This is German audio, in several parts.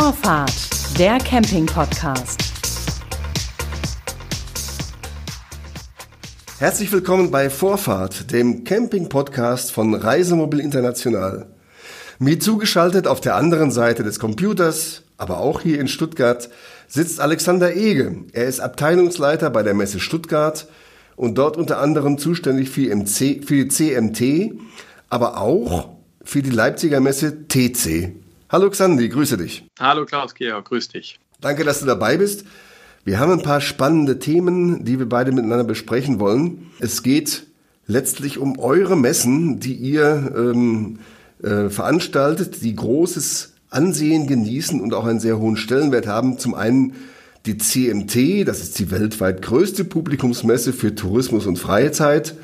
Vorfahrt, der Camping-Podcast. Herzlich willkommen bei Vorfahrt, dem Camping-Podcast von Reisemobil International. Mir zugeschaltet auf der anderen Seite des Computers, aber auch hier in Stuttgart, sitzt Alexander Ege. Er ist Abteilungsleiter bei der Messe Stuttgart und dort unter anderem zuständig für, MC, für die CMT, aber auch für die Leipziger Messe TC. Hallo Xandi, grüße dich. Hallo Klaus Georg, grüß dich. Danke, dass du dabei bist. Wir haben ein paar spannende Themen, die wir beide miteinander besprechen wollen. Es geht letztlich um eure Messen, die ihr ähm, äh, veranstaltet, die großes Ansehen genießen und auch einen sehr hohen Stellenwert haben. Zum einen die CMT, das ist die weltweit größte Publikumsmesse für Tourismus und Freizeit.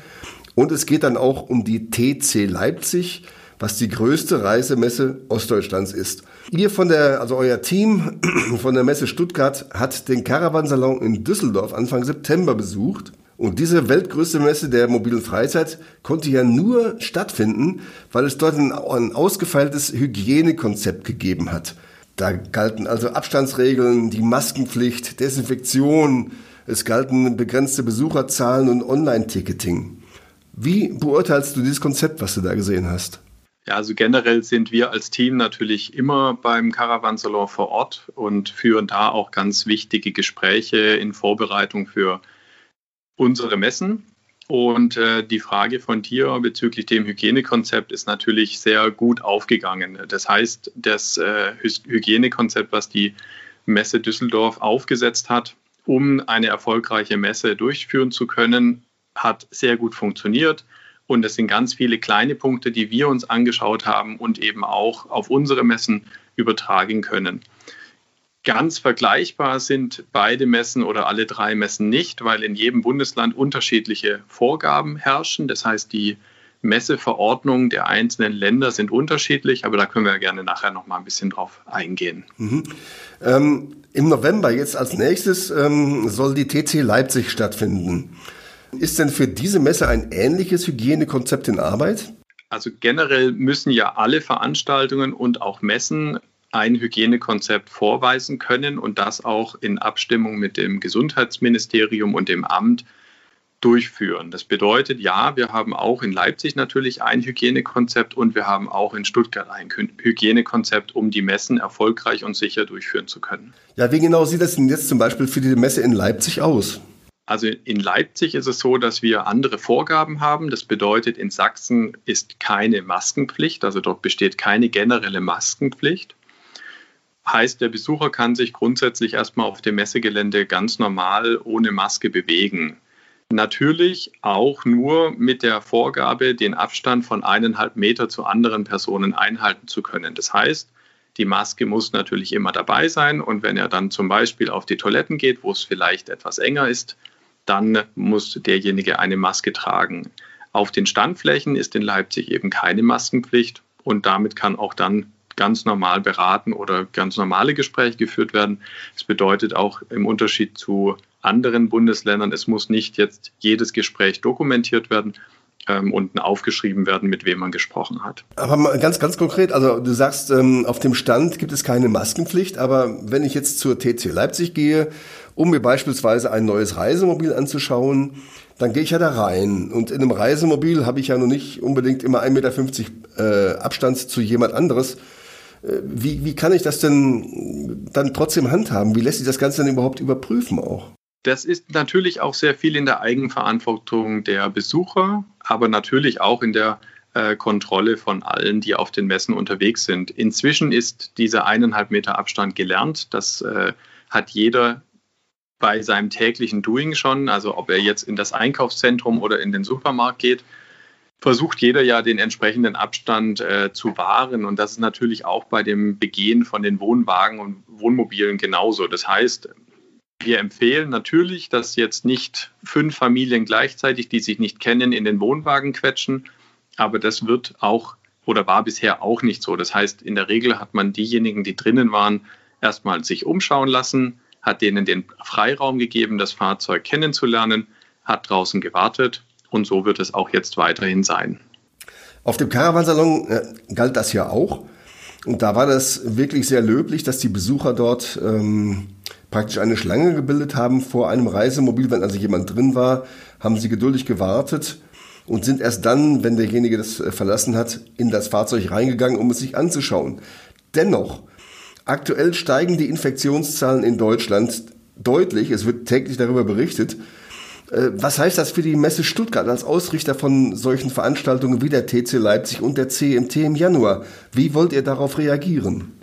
Und es geht dann auch um die TC Leipzig, was die größte Reisemesse Ostdeutschlands ist. Ihr von der, also euer Team von der Messe Stuttgart hat den Caravansalon in Düsseldorf Anfang September besucht. Und diese weltgrößte Messe der mobilen Freizeit konnte ja nur stattfinden, weil es dort ein, ein ausgefeiltes Hygienekonzept gegeben hat. Da galten also Abstandsregeln, die Maskenpflicht, Desinfektion, es galten begrenzte Besucherzahlen und Online-Ticketing. Wie beurteilst du dieses Konzept, was du da gesehen hast? Ja, also generell sind wir als Team natürlich immer beim Caravansalon vor Ort und führen da auch ganz wichtige Gespräche in Vorbereitung für unsere Messen. Und äh, die Frage von dir bezüglich dem Hygienekonzept ist natürlich sehr gut aufgegangen. Das heißt, das äh, Hygienekonzept, was die Messe Düsseldorf aufgesetzt hat, um eine erfolgreiche Messe durchführen zu können, hat sehr gut funktioniert. Und es sind ganz viele kleine Punkte, die wir uns angeschaut haben und eben auch auf unsere Messen übertragen können. Ganz vergleichbar sind beide Messen oder alle drei Messen nicht, weil in jedem Bundesland unterschiedliche Vorgaben herrschen. Das heißt, die Messeverordnungen der einzelnen Länder sind unterschiedlich, aber da können wir gerne nachher noch mal ein bisschen drauf eingehen. Mhm. Ähm, Im November jetzt als nächstes ähm, soll die TC Leipzig stattfinden. Ist denn für diese Messe ein ähnliches Hygienekonzept in Arbeit? Also generell müssen ja alle Veranstaltungen und auch Messen ein Hygienekonzept vorweisen können und das auch in Abstimmung mit dem Gesundheitsministerium und dem Amt durchführen. Das bedeutet, ja, wir haben auch in Leipzig natürlich ein Hygienekonzept und wir haben auch in Stuttgart ein Hygienekonzept, um die Messen erfolgreich und sicher durchführen zu können. Ja, wie genau sieht das denn jetzt zum Beispiel für die Messe in Leipzig aus? Also in Leipzig ist es so, dass wir andere Vorgaben haben. Das bedeutet, in Sachsen ist keine Maskenpflicht, also dort besteht keine generelle Maskenpflicht. Heißt, der Besucher kann sich grundsätzlich erstmal auf dem Messegelände ganz normal ohne Maske bewegen. Natürlich auch nur mit der Vorgabe, den Abstand von eineinhalb Meter zu anderen Personen einhalten zu können. Das heißt, die Maske muss natürlich immer dabei sein und wenn er dann zum Beispiel auf die Toiletten geht, wo es vielleicht etwas enger ist, dann muss derjenige eine Maske tragen. Auf den Standflächen ist in Leipzig eben keine Maskenpflicht und damit kann auch dann ganz normal beraten oder ganz normale Gespräche geführt werden. Das bedeutet auch im Unterschied zu anderen Bundesländern, es muss nicht jetzt jedes Gespräch dokumentiert werden, ähm, und aufgeschrieben werden, mit wem man gesprochen hat. Aber mal ganz, ganz konkret, also du sagst, ähm, auf dem Stand gibt es keine Maskenpflicht, aber wenn ich jetzt zur TC Leipzig gehe, um mir beispielsweise ein neues Reisemobil anzuschauen, dann gehe ich ja da rein. Und in einem Reisemobil habe ich ja noch nicht unbedingt immer 1,50 Meter äh, Abstand zu jemand anderes. Äh, wie, wie kann ich das denn dann trotzdem handhaben? Wie lässt sich das Ganze denn überhaupt überprüfen auch? Das ist natürlich auch sehr viel in der Eigenverantwortung der Besucher, aber natürlich auch in der äh, Kontrolle von allen, die auf den Messen unterwegs sind. Inzwischen ist dieser eineinhalb Meter Abstand gelernt. Das äh, hat jeder bei seinem täglichen Doing schon. Also ob er jetzt in das Einkaufszentrum oder in den Supermarkt geht, versucht jeder ja den entsprechenden Abstand äh, zu wahren. Und das ist natürlich auch bei dem Begehen von den Wohnwagen und Wohnmobilen genauso. Das heißt, wir empfehlen natürlich, dass jetzt nicht fünf Familien gleichzeitig, die sich nicht kennen, in den Wohnwagen quetschen. Aber das wird auch oder war bisher auch nicht so. Das heißt, in der Regel hat man diejenigen, die drinnen waren, erstmal sich umschauen lassen, hat denen den Freiraum gegeben, das Fahrzeug kennenzulernen, hat draußen gewartet und so wird es auch jetzt weiterhin sein. Auf dem Caravansalon äh, galt das ja auch. Und da war das wirklich sehr löblich, dass die Besucher dort ähm, praktisch eine Schlange gebildet haben vor einem Reisemobil. Wenn also jemand drin war, haben sie geduldig gewartet und sind erst dann, wenn derjenige das äh, verlassen hat, in das Fahrzeug reingegangen, um es sich anzuschauen. Dennoch, aktuell steigen die Infektionszahlen in Deutschland deutlich. Es wird täglich darüber berichtet. Äh, was heißt das für die Messe Stuttgart als Ausrichter von solchen Veranstaltungen wie der TC Leipzig und der CMT im Januar? Wie wollt ihr darauf reagieren?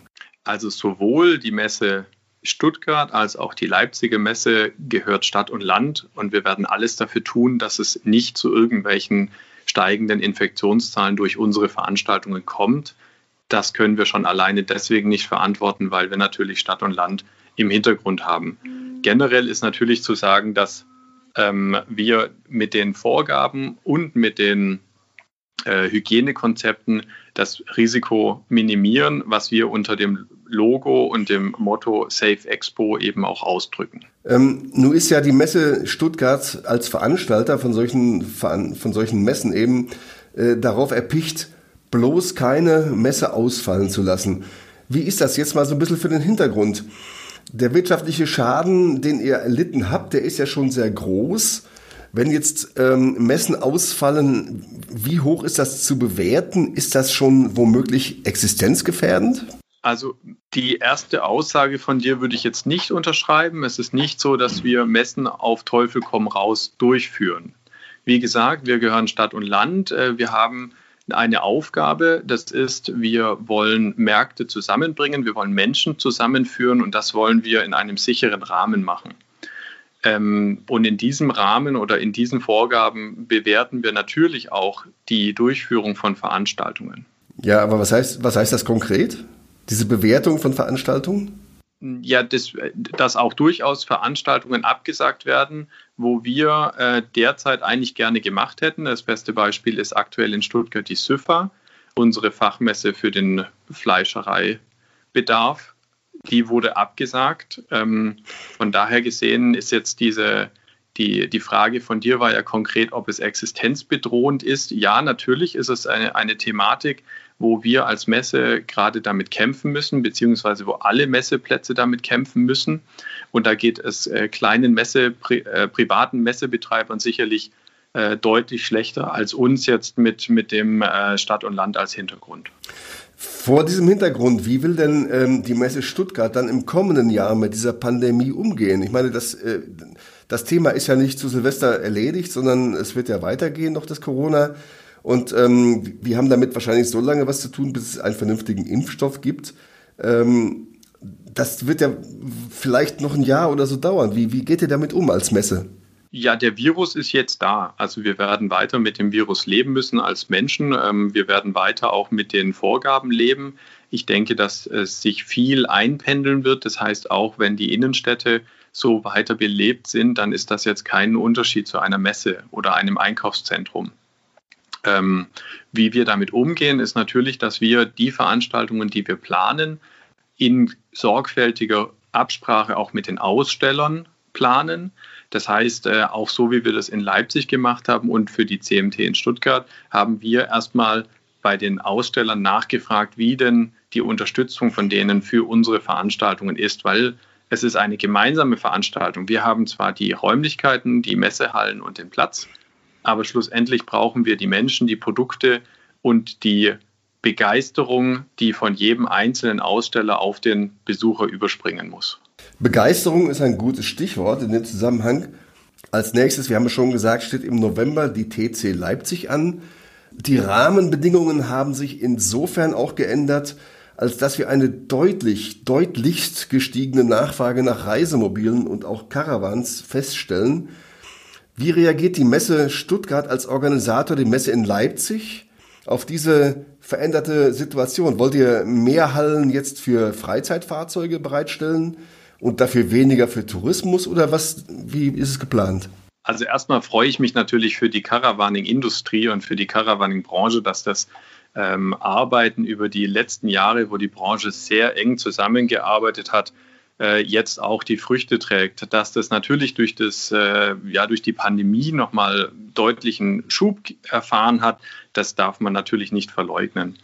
Also sowohl die Messe Stuttgart als auch die Leipziger Messe gehört Stadt und Land und wir werden alles dafür tun, dass es nicht zu irgendwelchen steigenden Infektionszahlen durch unsere Veranstaltungen kommt. Das können wir schon alleine deswegen nicht verantworten, weil wir natürlich Stadt und Land im Hintergrund haben. Generell ist natürlich zu sagen, dass ähm, wir mit den Vorgaben und mit den äh, Hygienekonzepten das Risiko minimieren, was wir unter dem Logo und dem Motto Safe Expo eben auch ausdrücken. Ähm, nun ist ja die Messe Stuttgart als Veranstalter von solchen, von solchen Messen eben äh, darauf erpicht, bloß keine Messe ausfallen zu lassen. Wie ist das jetzt mal so ein bisschen für den Hintergrund? Der wirtschaftliche Schaden, den ihr erlitten habt, der ist ja schon sehr groß. Wenn jetzt ähm, Messen ausfallen, wie hoch ist das zu bewerten? Ist das schon womöglich existenzgefährdend? Also die erste Aussage von dir würde ich jetzt nicht unterschreiben. Es ist nicht so, dass wir Messen auf Teufel komm raus durchführen. Wie gesagt, wir gehören Stadt und Land. Äh, wir haben eine Aufgabe. Das ist, wir wollen Märkte zusammenbringen, wir wollen Menschen zusammenführen und das wollen wir in einem sicheren Rahmen machen. Ähm, und in diesem Rahmen oder in diesen Vorgaben bewerten wir natürlich auch die Durchführung von Veranstaltungen. Ja, aber was heißt, was heißt das konkret? Diese Bewertung von Veranstaltungen? Ja, das, dass auch durchaus Veranstaltungen abgesagt werden, wo wir äh, derzeit eigentlich gerne gemacht hätten. Das beste Beispiel ist aktuell in Stuttgart die SÜFA, unsere Fachmesse für den Fleischereibedarf die wurde abgesagt. Ähm, von daher gesehen ist jetzt diese, die, die Frage von dir war ja konkret, ob es existenzbedrohend ist. Ja, natürlich ist es eine, eine Thematik, wo wir als Messe gerade damit kämpfen müssen, beziehungsweise wo alle Messeplätze damit kämpfen müssen. Und da geht es äh, kleinen Messe, pri, äh, privaten Messebetreibern sicherlich äh, deutlich schlechter als uns jetzt mit, mit dem äh, Stadt und Land als Hintergrund. Vor diesem Hintergrund, wie will denn ähm, die Messe Stuttgart dann im kommenden Jahr mit dieser Pandemie umgehen? Ich meine, das, äh, das Thema ist ja nicht zu Silvester erledigt, sondern es wird ja weitergehen, noch das Corona. Und ähm, wir haben damit wahrscheinlich so lange was zu tun, bis es einen vernünftigen Impfstoff gibt. Ähm, das wird ja vielleicht noch ein Jahr oder so dauern. Wie, wie geht ihr damit um als Messe? Ja, der Virus ist jetzt da. Also wir werden weiter mit dem Virus leben müssen als Menschen. Ähm, wir werden weiter auch mit den Vorgaben leben. Ich denke, dass es sich viel einpendeln wird. Das heißt, auch wenn die Innenstädte so weiter belebt sind, dann ist das jetzt kein Unterschied zu einer Messe oder einem Einkaufszentrum. Ähm, wie wir damit umgehen, ist natürlich, dass wir die Veranstaltungen, die wir planen, in sorgfältiger Absprache auch mit den Ausstellern planen. Das heißt, äh, auch so wie wir das in Leipzig gemacht haben und für die CMT in Stuttgart, haben wir erstmal bei den Ausstellern nachgefragt, wie denn die Unterstützung von denen für unsere Veranstaltungen ist, weil es ist eine gemeinsame Veranstaltung. Wir haben zwar die Räumlichkeiten, die Messehallen und den Platz, aber schlussendlich brauchen wir die Menschen, die Produkte und die Begeisterung, die von jedem einzelnen Aussteller auf den Besucher überspringen muss. Begeisterung ist ein gutes Stichwort in dem Zusammenhang. Als nächstes, wir haben es schon gesagt, steht im November die TC Leipzig an. Die Rahmenbedingungen haben sich insofern auch geändert, als dass wir eine deutlich, deutlichst gestiegene Nachfrage nach Reisemobilen und auch Caravans feststellen. Wie reagiert die Messe Stuttgart als Organisator, die Messe in Leipzig, auf diese veränderte Situation? Wollt ihr mehr Hallen jetzt für Freizeitfahrzeuge bereitstellen? und dafür weniger für Tourismus oder was, wie ist es geplant? Also erstmal freue ich mich natürlich für die Caravaning-Industrie und für die Caravaning-Branche, dass das ähm, Arbeiten über die letzten Jahre, wo die Branche sehr eng zusammengearbeitet hat, äh, jetzt auch die Früchte trägt. Dass das natürlich durch, das, äh, ja, durch die Pandemie nochmal deutlichen Schub erfahren hat, das darf man natürlich nicht verleugnen.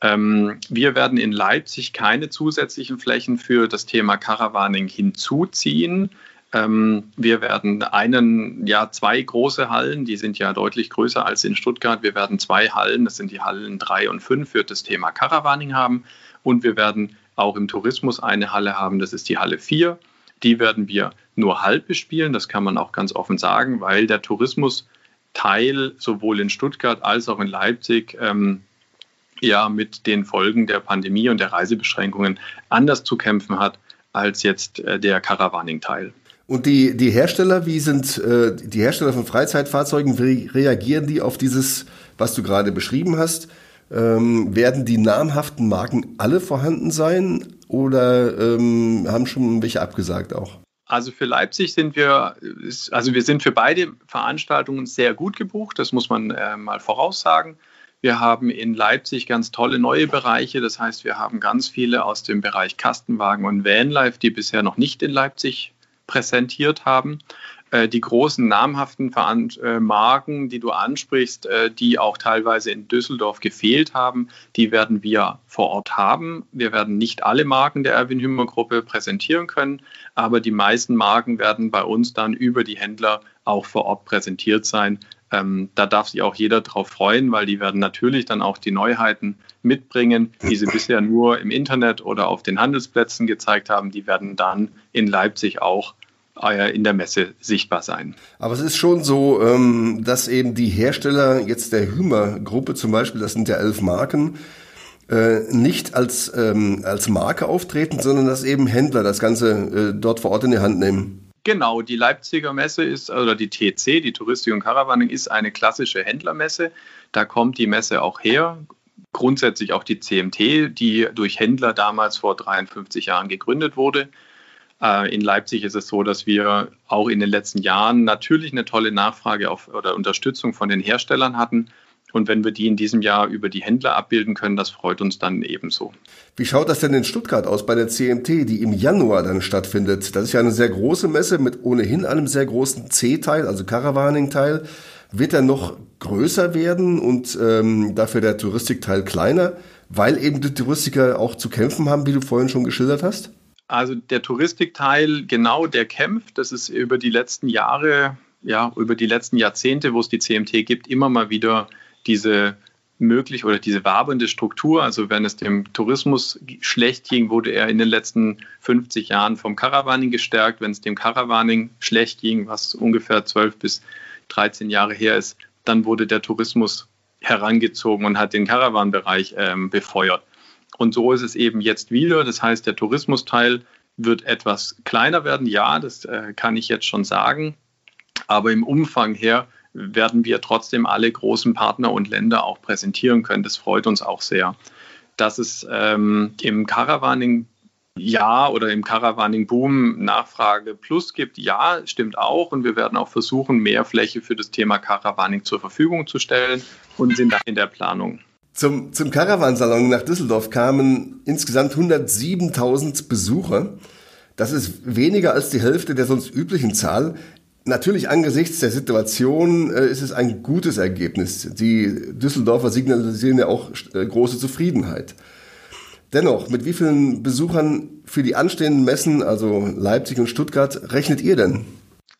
Ähm, wir werden in Leipzig keine zusätzlichen Flächen für das Thema Caravaning hinzuziehen. Ähm, wir werden einen, ja, zwei große Hallen, die sind ja deutlich größer als in Stuttgart. Wir werden zwei Hallen, das sind die Hallen 3 und 5 für das Thema Caravaning haben. Und wir werden auch im Tourismus eine Halle haben, das ist die Halle 4. Die werden wir nur halb bespielen, das kann man auch ganz offen sagen, weil der Tourismusteil sowohl in Stuttgart als auch in Leipzig ähm, ja mit den Folgen der Pandemie und der Reisebeschränkungen anders zu kämpfen hat als jetzt äh, der Caravaning-Teil. Und die, die Hersteller, wie sind äh, die Hersteller von Freizeitfahrzeugen, wie reagieren die auf dieses, was du gerade beschrieben hast? Ähm, werden die namhaften Marken alle vorhanden sein oder ähm, haben schon welche abgesagt auch? Also für Leipzig sind wir, also wir sind für beide Veranstaltungen sehr gut gebucht, das muss man äh, mal voraussagen. Wir haben in Leipzig ganz tolle neue Bereiche. Das heißt, wir haben ganz viele aus dem Bereich Kastenwagen und Vanlife, die bisher noch nicht in Leipzig präsentiert haben. Äh, die großen namhaften äh, Marken, die du ansprichst, äh, die auch teilweise in Düsseldorf gefehlt haben, die werden wir vor Ort haben. Wir werden nicht alle Marken der Erwin Hümmer Gruppe präsentieren können, aber die meisten Marken werden bei uns dann über die Händler auch vor Ort präsentiert sein. Ähm, da darf sich auch jeder drauf freuen, weil die werden natürlich dann auch die Neuheiten mitbringen, die sie bisher nur im Internet oder auf den Handelsplätzen gezeigt haben. Die werden dann in Leipzig auch in der Messe sichtbar sein. Aber es ist schon so, ähm, dass eben die Hersteller jetzt der Hümer-Gruppe zum Beispiel, das sind ja elf Marken, äh, nicht als, ähm, als Marke auftreten, sondern dass eben Händler das Ganze äh, dort vor Ort in die Hand nehmen. Genau, die Leipziger Messe ist, oder die TC, die Touristik und Caravaning, ist eine klassische Händlermesse. Da kommt die Messe auch her. Grundsätzlich auch die CMT, die durch Händler damals vor 53 Jahren gegründet wurde. Äh, in Leipzig ist es so, dass wir auch in den letzten Jahren natürlich eine tolle Nachfrage auf, oder Unterstützung von den Herstellern hatten und wenn wir die in diesem Jahr über die Händler abbilden können, das freut uns dann ebenso. Wie schaut das denn in Stuttgart aus bei der CMT, die im Januar dann stattfindet? Das ist ja eine sehr große Messe mit ohnehin einem sehr großen C-Teil, also Caravaning-Teil. Wird er noch größer werden und ähm, dafür der Touristikteil kleiner, weil eben die Touristiker auch zu kämpfen haben, wie du vorhin schon geschildert hast? Also der Touristikteil, genau, der kämpft. Das ist über die letzten Jahre, ja, über die letzten Jahrzehnte, wo es die CMT gibt, immer mal wieder diese möglich oder diese wabernde Struktur, also wenn es dem Tourismus schlecht ging, wurde er in den letzten 50 Jahren vom Caravaning gestärkt. Wenn es dem Caravaning schlecht ging, was ungefähr 12 bis 13 Jahre her ist, dann wurde der Tourismus herangezogen und hat den Caravan-Bereich ähm, befeuert. Und so ist es eben jetzt wieder. Das heißt, der Tourismusteil wird etwas kleiner werden. Ja, das äh, kann ich jetzt schon sagen. Aber im Umfang her werden wir trotzdem alle großen Partner und Länder auch präsentieren können. Das freut uns auch sehr. Dass es ähm, im Caravaning ja oder im Caravaning-Boom Nachfrage plus gibt, ja, stimmt auch. Und wir werden auch versuchen, mehr Fläche für das Thema Caravaning zur Verfügung zu stellen und sind da in der Planung. Zum, zum Caravansalon nach Düsseldorf kamen insgesamt 107.000 Besucher. Das ist weniger als die Hälfte der sonst üblichen Zahl. Natürlich angesichts der Situation äh, ist es ein gutes Ergebnis. Die Düsseldorfer signalisieren ja auch äh, große Zufriedenheit. Dennoch, mit wie vielen Besuchern für die anstehenden Messen, also Leipzig und Stuttgart, rechnet ihr denn?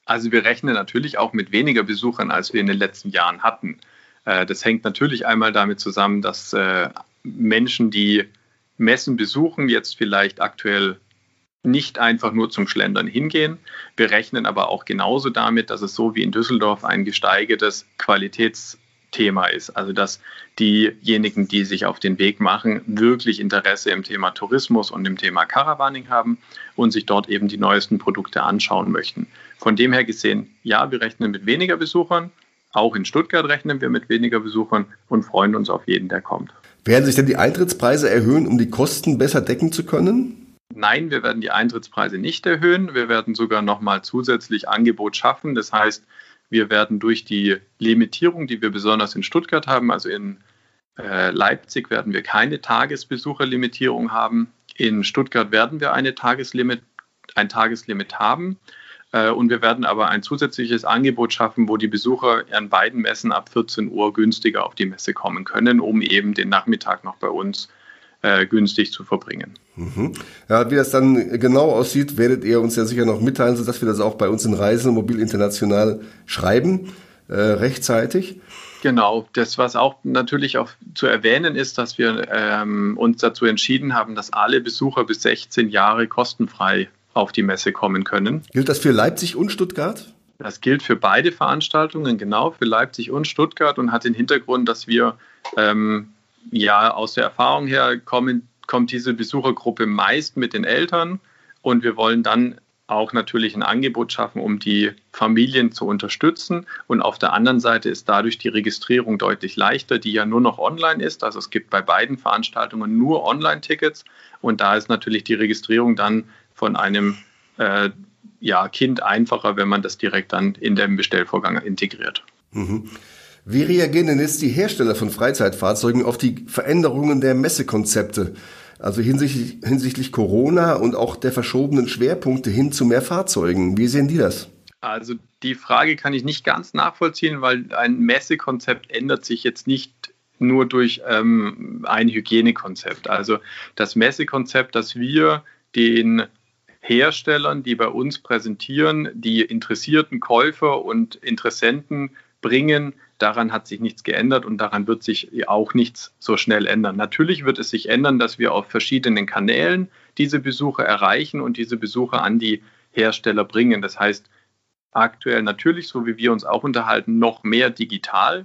Also wir rechnen natürlich auch mit weniger Besuchern, als wir in den letzten Jahren hatten. Äh, das hängt natürlich einmal damit zusammen, dass äh, Menschen, die Messen besuchen, jetzt vielleicht aktuell nicht einfach nur zum Schlendern hingehen. Wir rechnen aber auch genauso damit, dass es so wie in Düsseldorf ein gesteigertes Qualitätsthema ist. Also dass diejenigen, die sich auf den Weg machen, wirklich Interesse im Thema Tourismus und im Thema Caravaning haben und sich dort eben die neuesten Produkte anschauen möchten. Von dem her gesehen, ja, wir rechnen mit weniger Besuchern. Auch in Stuttgart rechnen wir mit weniger Besuchern und freuen uns auf jeden, der kommt. Werden sich denn die Eintrittspreise erhöhen, um die Kosten besser decken zu können? Nein, wir werden die Eintrittspreise nicht erhöhen. Wir werden sogar nochmal zusätzlich Angebot schaffen. Das heißt, wir werden durch die Limitierung, die wir besonders in Stuttgart haben, also in äh, Leipzig werden wir keine Tagesbesucherlimitierung haben. In Stuttgart werden wir eine Tageslimit, ein Tageslimit haben. Äh, und wir werden aber ein zusätzliches Angebot schaffen, wo die Besucher an beiden Messen ab 14 Uhr günstiger auf die Messe kommen können, um eben den Nachmittag noch bei uns äh, günstig zu verbringen. Mhm. Ja, wie das dann genau aussieht, werdet ihr uns ja sicher noch mitteilen, sodass wir das auch bei uns in Reisen Mobil International schreiben, äh, rechtzeitig. Genau, das, was auch natürlich auch zu erwähnen ist, dass wir ähm, uns dazu entschieden haben, dass alle Besucher bis 16 Jahre kostenfrei auf die Messe kommen können. Gilt das für Leipzig und Stuttgart? Das gilt für beide Veranstaltungen, genau, für Leipzig und Stuttgart und hat den Hintergrund, dass wir ähm, ja aus der Erfahrung her kommen, kommt diese Besuchergruppe meist mit den Eltern und wir wollen dann auch natürlich ein Angebot schaffen, um die Familien zu unterstützen. Und auf der anderen Seite ist dadurch die Registrierung deutlich leichter, die ja nur noch online ist. Also es gibt bei beiden Veranstaltungen nur Online-Tickets. Und da ist natürlich die Registrierung dann von einem äh, ja, Kind einfacher, wenn man das direkt dann in den Bestellvorgang integriert. Mhm. Wie reagieren denn jetzt die Hersteller von Freizeitfahrzeugen auf die Veränderungen der Messekonzepte? Also hinsichtlich, hinsichtlich Corona und auch der verschobenen Schwerpunkte hin zu mehr Fahrzeugen. Wie sehen die das? Also die Frage kann ich nicht ganz nachvollziehen, weil ein Messekonzept ändert sich jetzt nicht nur durch ähm, ein Hygienekonzept. Also das Messekonzept, das wir den Herstellern, die bei uns präsentieren, die interessierten Käufer und Interessenten bringen, Daran hat sich nichts geändert und daran wird sich auch nichts so schnell ändern. Natürlich wird es sich ändern, dass wir auf verschiedenen Kanälen diese Besucher erreichen und diese Besucher an die Hersteller bringen. Das heißt, aktuell natürlich, so wie wir uns auch unterhalten, noch mehr digital.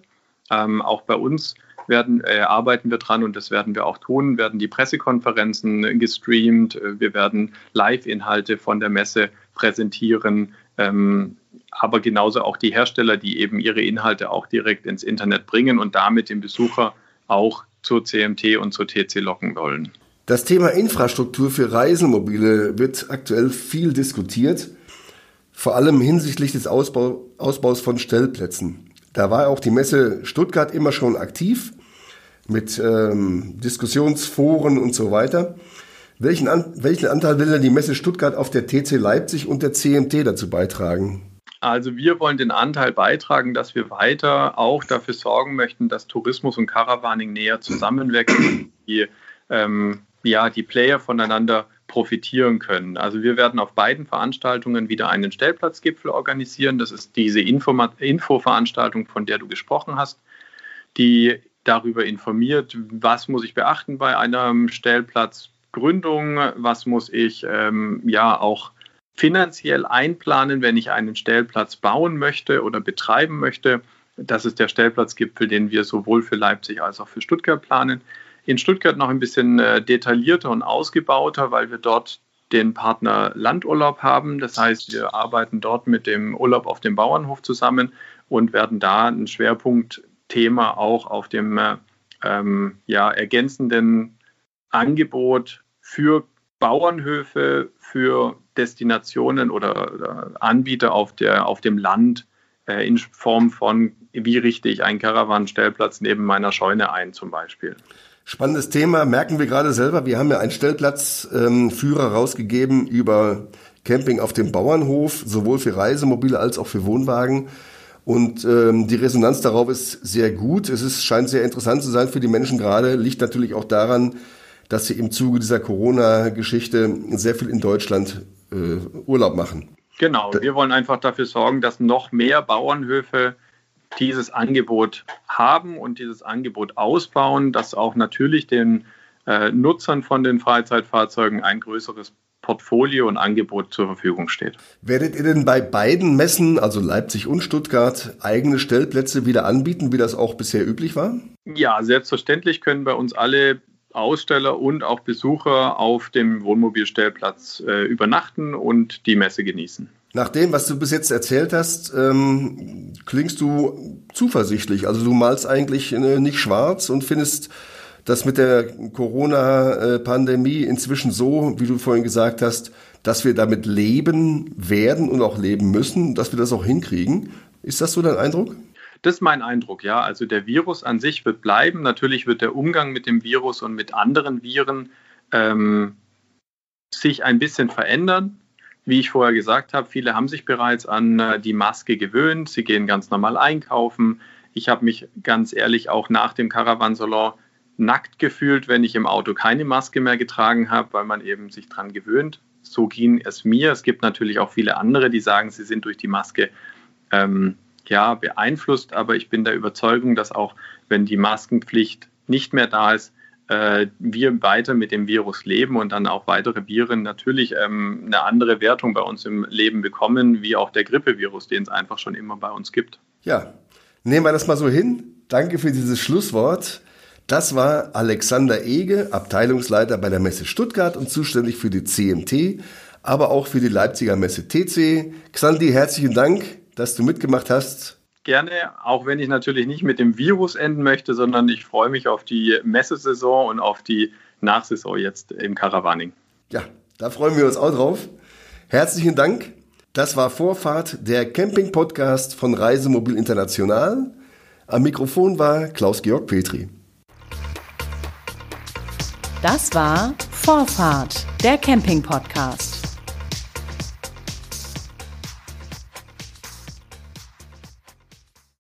Ähm, auch bei uns werden, äh, arbeiten wir dran und das werden wir auch tun, werden die Pressekonferenzen gestreamt, wir werden Live-Inhalte von der Messe präsentieren. Ähm, aber genauso auch die Hersteller, die eben ihre Inhalte auch direkt ins Internet bringen und damit den Besucher auch zur CMT und zur TC locken wollen. Das Thema Infrastruktur für Reisemobile wird aktuell viel diskutiert, vor allem hinsichtlich des Ausbau, Ausbaus von Stellplätzen. Da war auch die Messe Stuttgart immer schon aktiv mit ähm, Diskussionsforen und so weiter. Welchen, An welchen Anteil will denn die Messe Stuttgart auf der TC Leipzig und der CMT dazu beitragen? Also wir wollen den Anteil beitragen, dass wir weiter auch dafür sorgen möchten, dass Tourismus und Caravaning näher zusammenwachsen, die, ähm, ja, die Player voneinander profitieren können. Also wir werden auf beiden Veranstaltungen wieder einen Stellplatzgipfel organisieren. Das ist diese Infoveranstaltung, von der du gesprochen hast, die darüber informiert, was muss ich beachten bei einer Stellplatzgründung, was muss ich ähm, ja auch finanziell einplanen, wenn ich einen Stellplatz bauen möchte oder betreiben möchte. Das ist der Stellplatzgipfel, den wir sowohl für Leipzig als auch für Stuttgart planen. In Stuttgart noch ein bisschen äh, detaillierter und ausgebauter, weil wir dort den Partner Landurlaub haben. Das heißt, wir arbeiten dort mit dem Urlaub auf dem Bauernhof zusammen und werden da ein Schwerpunktthema auch auf dem äh, ähm, ja, ergänzenden Angebot für Bauernhöfe, für Destinationen oder, oder Anbieter auf, der, auf dem Land äh, in Form von, wie richte ich einen Caravan-Stellplatz neben meiner Scheune ein zum Beispiel. Spannendes Thema, merken wir gerade selber. Wir haben ja einen Stellplatzführer ähm, rausgegeben über Camping auf dem Bauernhof, sowohl für Reisemobile als auch für Wohnwagen. Und ähm, die Resonanz darauf ist sehr gut. Es ist, scheint sehr interessant zu sein für die Menschen gerade. Liegt natürlich auch daran, dass sie im Zuge dieser Corona-Geschichte sehr viel in Deutschland äh, Urlaub machen. Genau, wir wollen einfach dafür sorgen, dass noch mehr Bauernhöfe dieses Angebot haben und dieses Angebot ausbauen, dass auch natürlich den äh, Nutzern von den Freizeitfahrzeugen ein größeres Portfolio und Angebot zur Verfügung steht. Werdet ihr denn bei beiden Messen, also Leipzig und Stuttgart, eigene Stellplätze wieder anbieten, wie das auch bisher üblich war? Ja, selbstverständlich können bei uns alle Aussteller und auch Besucher auf dem Wohnmobilstellplatz äh, übernachten und die Messe genießen. Nach dem, was du bis jetzt erzählt hast, ähm, klingst du zuversichtlich. Also du malst eigentlich äh, nicht schwarz und findest das mit der Corona-Pandemie inzwischen so, wie du vorhin gesagt hast, dass wir damit leben werden und auch leben müssen, dass wir das auch hinkriegen. Ist das so dein Eindruck? Das ist mein Eindruck, ja. Also der Virus an sich wird bleiben. Natürlich wird der Umgang mit dem Virus und mit anderen Viren ähm, sich ein bisschen verändern. Wie ich vorher gesagt habe, viele haben sich bereits an äh, die Maske gewöhnt. Sie gehen ganz normal einkaufen. Ich habe mich ganz ehrlich auch nach dem Caravansalon nackt gefühlt, wenn ich im Auto keine Maske mehr getragen habe, weil man eben sich daran gewöhnt. So ging es mir. Es gibt natürlich auch viele andere, die sagen, sie sind durch die Maske ähm, ja, beeinflusst, aber ich bin der Überzeugung, dass auch wenn die Maskenpflicht nicht mehr da ist, äh, wir weiter mit dem Virus leben und dann auch weitere Viren natürlich ähm, eine andere Wertung bei uns im Leben bekommen, wie auch der Grippevirus, den es einfach schon immer bei uns gibt. Ja, nehmen wir das mal so hin. Danke für dieses Schlusswort. Das war Alexander Ege, Abteilungsleiter bei der Messe Stuttgart und zuständig für die CMT, aber auch für die Leipziger Messe TC. Xandi, herzlichen Dank, dass du mitgemacht hast. Gerne, auch wenn ich natürlich nicht mit dem Virus enden möchte, sondern ich freue mich auf die Messesaison und auf die Nachsaison jetzt im Caravaning. Ja, da freuen wir uns auch drauf. Herzlichen Dank. Das war Vorfahrt, der Camping-Podcast von Reisemobil International. Am Mikrofon war Klaus-Georg Petri. Das war Vorfahrt, der Camping-Podcast.